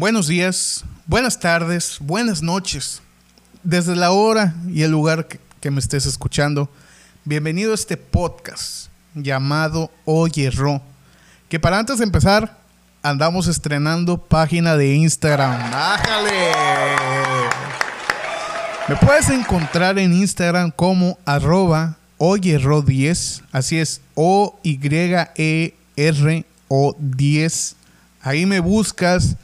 Buenos días, buenas tardes, buenas noches. Desde la hora y el lugar que, me estés escuchando, bienvenido a este podcast llamado Oye Ro. Que para antes de empezar, andamos estrenando página de Instagram. ¡Bájale! Me puedes encontrar en Instagram como arroba oyero10. Así es, O-Y-E-R-O 10. Ahí me buscas.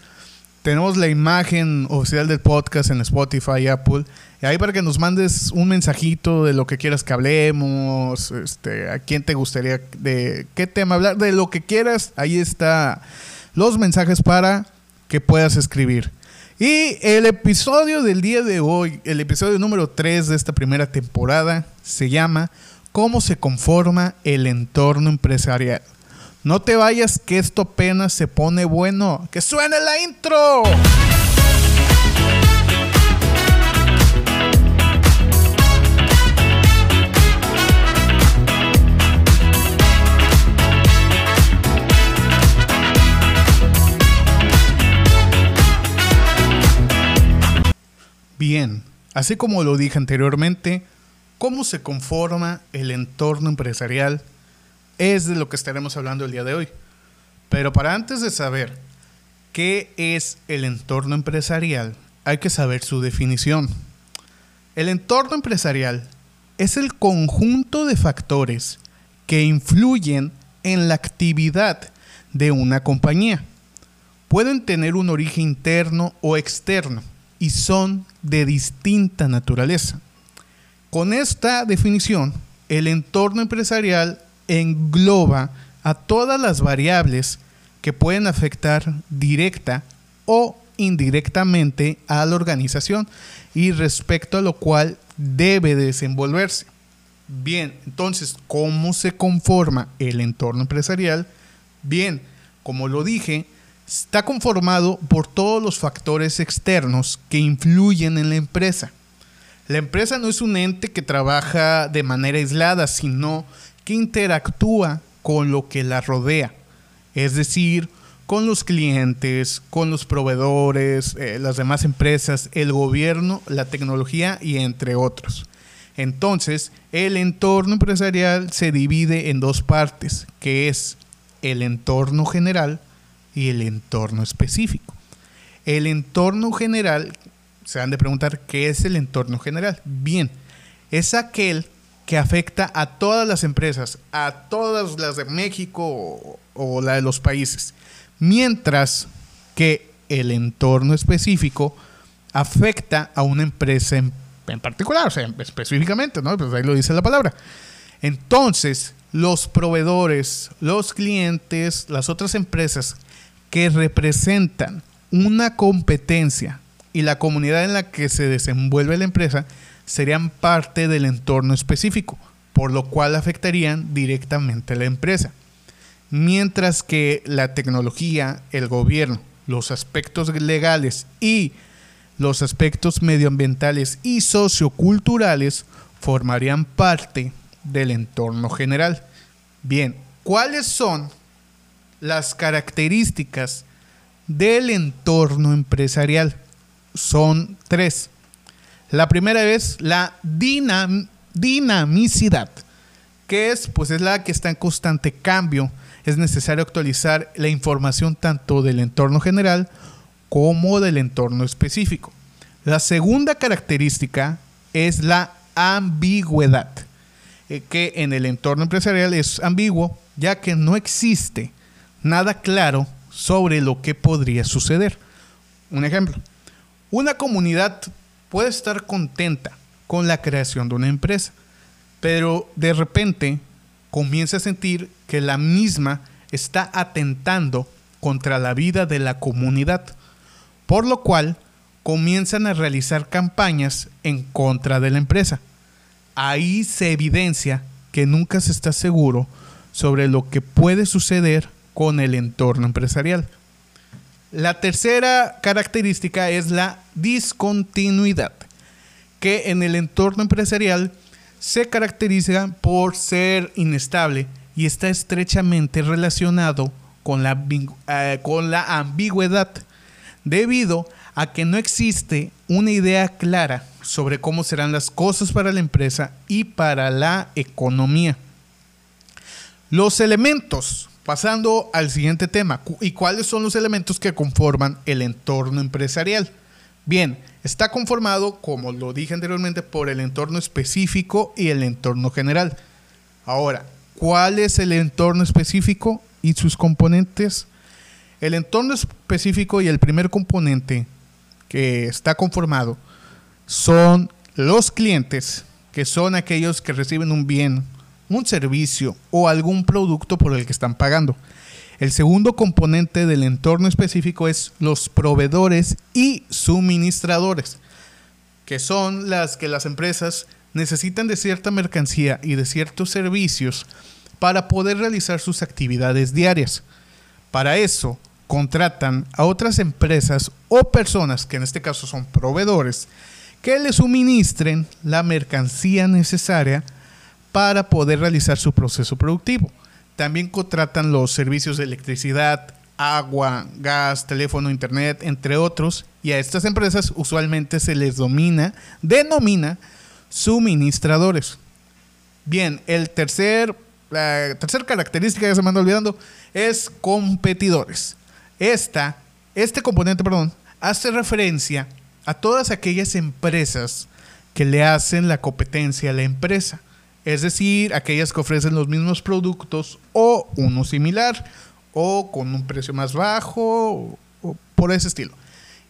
Tenemos la imagen oficial del podcast en Spotify Apple. Y ahí para que nos mandes un mensajito de lo que quieras que hablemos, este, a quién te gustaría, de qué tema hablar, de lo que quieras. Ahí está los mensajes para que puedas escribir. Y el episodio del día de hoy, el episodio número 3 de esta primera temporada, se llama ¿Cómo se conforma el entorno empresarial? No te vayas que esto apenas se pone bueno. ¡Que suene la intro! Bien, así como lo dije anteriormente, cómo se conforma el entorno empresarial es de lo que estaremos hablando el día de hoy. Pero para antes de saber qué es el entorno empresarial, hay que saber su definición. El entorno empresarial es el conjunto de factores que influyen en la actividad de una compañía. Pueden tener un origen interno o externo y son de distinta naturaleza. Con esta definición, el entorno empresarial engloba a todas las variables que pueden afectar directa o indirectamente a la organización y respecto a lo cual debe desenvolverse. Bien, entonces, ¿cómo se conforma el entorno empresarial? Bien, como lo dije, está conformado por todos los factores externos que influyen en la empresa. La empresa no es un ente que trabaja de manera aislada, sino que interactúa con lo que la rodea, es decir, con los clientes, con los proveedores, eh, las demás empresas, el gobierno, la tecnología y entre otros. Entonces, el entorno empresarial se divide en dos partes, que es el entorno general y el entorno específico. El entorno general, se han de preguntar, ¿qué es el entorno general? Bien, es aquel que afecta a todas las empresas, a todas las de México o, la de los países, mientras que el entorno específico afecta a una empresa en, en, particular, o sea, específicamente, ¿no? Pues ahí lo dice la palabra. Entonces, los proveedores, los clientes, las otras empresas que representan una competencia y la comunidad en la que se desenvuelve la empresa serían parte del entorno específico, por lo cual afectarían directamente a la empresa. Mientras que la tecnología, el gobierno, los aspectos legales y los aspectos medioambientales y socioculturales formarían parte del entorno general. Bien, ¿cuáles son las características del entorno empresarial. Son tres. La primera es la dinamicidad, que es, pues es la que está en constante cambio. Es necesario actualizar la información tanto del entorno general como del entorno específico. La segunda característica es la ambigüedad, eh, que en el entorno empresarial es ambiguo, ya que no existe nada claro sobre lo que podría suceder. Un ejemplo, una comunidad puede estar contenta con la creación de una empresa, pero de repente comienza a sentir que la misma está atentando contra la vida de la comunidad, por lo cual comienzan a realizar campañas en contra de la empresa. Ahí se evidencia que nunca se está seguro sobre lo que puede suceder con el entorno empresarial. La tercera característica es la discontinuidad, que en el entorno empresarial se caracteriza por ser inestable y está estrechamente relacionado con la, eh, con la ambigüedad, debido a que no existe una idea clara sobre cómo serán las cosas para la empresa y para la economía. Los elementos, pasando al siguiente tema, ¿y cuáles son los elementos que conforman el entorno empresarial? Bien, está conformado, como lo dije anteriormente, por el entorno específico y el entorno general. Ahora, ¿cuál es el entorno específico y sus componentes? El entorno específico y el primer componente que está conformado son los clientes, que son aquellos que reciben un bien, un servicio o algún producto por el que están pagando. El segundo componente del entorno específico es los proveedores y suministradores, que son las que las empresas necesitan de cierta mercancía y de ciertos servicios para poder realizar sus actividades diarias. Para eso, contratan a otras empresas o personas, que en este caso son proveedores, que les suministren la mercancía necesaria para poder realizar su proceso productivo. También contratan los servicios de electricidad, agua, gas, teléfono, internet, entre otros, y a estas empresas usualmente se les denomina suministradores. Bien, el tercer, la tercera característica que se me anda olvidando es competidores. Esta, este componente, perdón, hace referencia a todas aquellas empresas que le hacen la competencia a la empresa es decir, aquellas que ofrecen los mismos productos o uno similar o con un precio más bajo por ese estilo.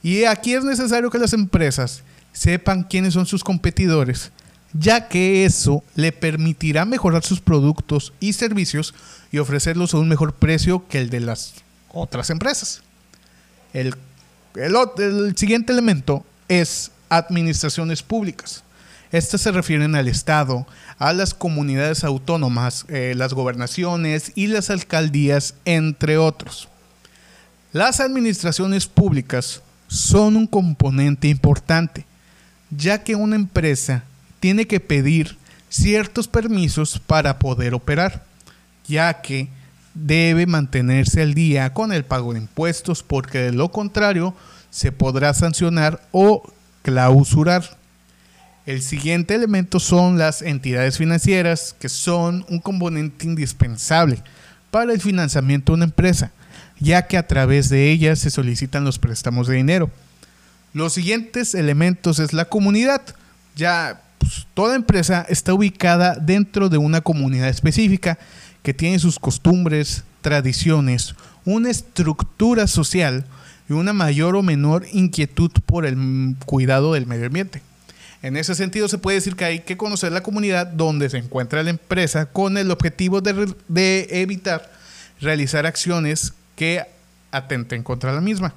Y aquí es necesario que las empresas sepan quiénes son sus competidores, ya que eso le permitirá mejorar sus productos y servicios y ofrecerlos a un mejor precio que el de las otras empresas. El, el siguiente elemento es administraciones públicas. Estas se refieren al Estado, a las comunidades autónomas, eh, las gobernaciones y las alcaldías, entre otros. Las administraciones públicas son un componente importante, ya que una empresa tiene que pedir ciertos permisos para poder operar, ya que debe mantenerse al día con el pago de impuestos porque de lo contrario se podrá sancionar o clausurar. El siguiente elemento son las entidades financieras, que son un componente indispensable para el financiamiento de una empresa, ya que a través de ellas se solicitan los préstamos de dinero. Los siguientes elementos es la comunidad. Ya pues, toda empresa está ubicada dentro de una comunidad específica que tiene sus costumbres, tradiciones, una estructura social y una mayor o menor inquietud por el cuidado del medio ambiente. En ese sentido, se puede decir que hay que conocer la comunidad donde se encuentra la empresa con el objetivo de, evitar realizar acciones que atenten contra la misma.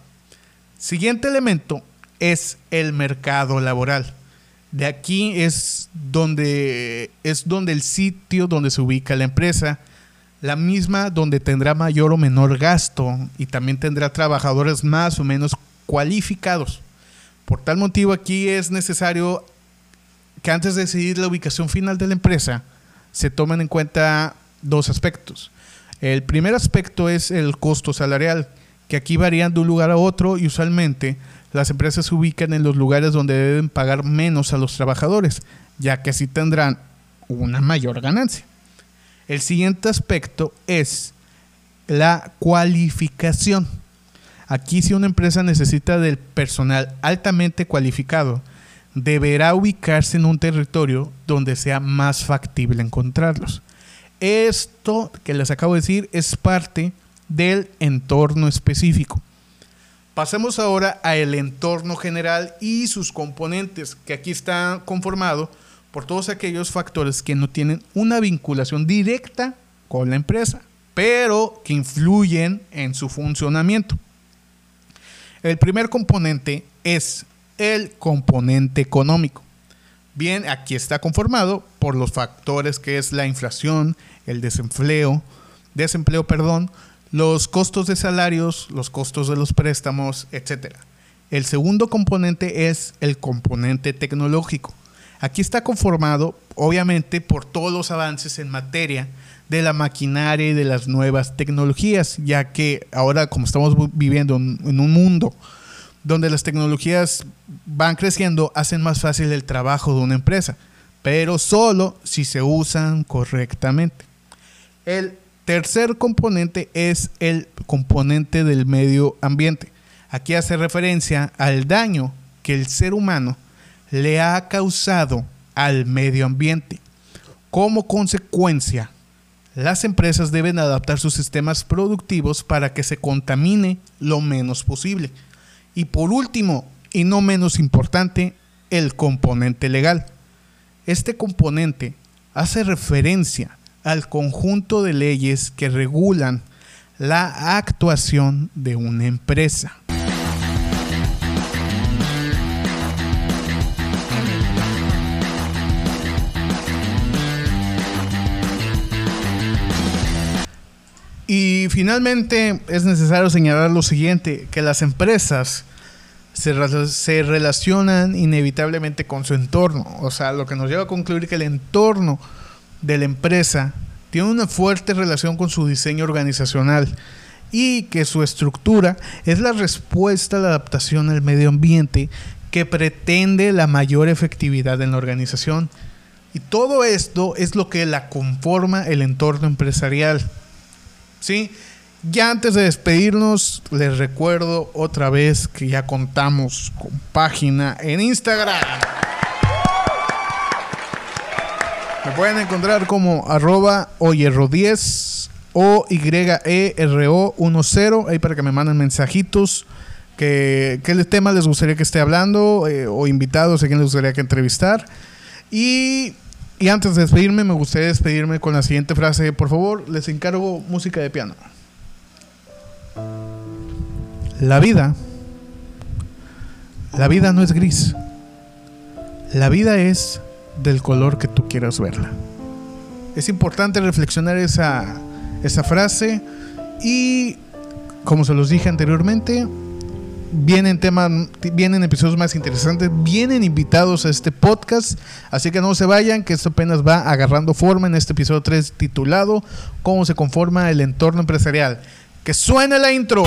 Siguiente elemento es el mercado laboral. De aquí es donde es donde el sitio donde se ubica la empresa, la misma donde tendrá mayor o menor gasto y también tendrá trabajadores más o menos cualificados. Por tal motivo aquí es necesario que antes de decidir la ubicación final de la empresa, se tomen en cuenta dos aspectos. El primer aspecto es el costo salarial, que aquí varían de un lugar a otro y usualmente las empresas se ubican en los lugares donde deben pagar menos a los trabajadores, ya que así tendrán una mayor ganancia. El siguiente aspecto es la cualificación. Aquí si una empresa necesita del personal altamente cualificado, deberá ubicarse en un territorio donde sea más factible encontrarlos. Esto que les acabo de decir es parte del entorno específico. Pasemos ahora al entorno general y sus componentes, que aquí está conformado por todos aquellos factores que no tienen una vinculación directa con la empresa, pero que influyen en su funcionamiento. El primer componente es el componente económico. Bien, aquí está conformado por los factores que es la inflación, el desempleo, desempleo, perdón, los costos de salarios, los costos de los préstamos, etc. El segundo componente es el componente tecnológico. Aquí está conformado, obviamente, por todos los avances en materia de la maquinaria y de las nuevas tecnologías, ya que ahora como estamos viviendo en un mundo donde las tecnologías van creciendo, hacen más fácil el trabajo de una empresa, pero solo si se usan correctamente. El tercer componente es el componente del medio ambiente. Aquí hace referencia al daño que el ser humano le ha causado al medio ambiente. Como consecuencia, las empresas deben adaptar sus sistemas productivos para que se contamine lo menos posible. Y por último, y no menos importante, el componente legal. Este componente hace referencia al conjunto de leyes que regulan la actuación de una empresa. Y finalmente es necesario señalar lo siguiente, que las empresas se, relacionan inevitablemente con su entorno. O sea, lo que nos lleva a concluir que el entorno de la empresa tiene una fuerte relación con su diseño organizacional y que su estructura es la respuesta a la adaptación al medio ambiente que pretende la mayor efectividad en la organización. Y todo esto es lo que la conforma el entorno empresarial. ¿Sí? Ya antes de despedirnos, les recuerdo otra vez que ya contamos con página en Instagram. Me pueden encontrar como arroba oyerro10 o YERO10 ahí para que me manden mensajitos. Que, ¿Qué tema les gustaría que esté hablando? Eh, o invitados a quien les gustaría que entrevistar. Y y antes de despedirme, me gustaría despedirme con la siguiente frase. Por favor, les encargo música de piano. La vida, la vida no es gris. La vida es del color que tú quieras verla. Es importante reflexionar esa, esa frase y, como se los dije anteriormente, vienen temas, vienen episodios más interesantes, vienen invitados a este podcast, así que no se vayan, que esto apenas va agarrando forma en este episodio 3 titulado Cómo se conforma el entorno empresarial. Que suene la intro.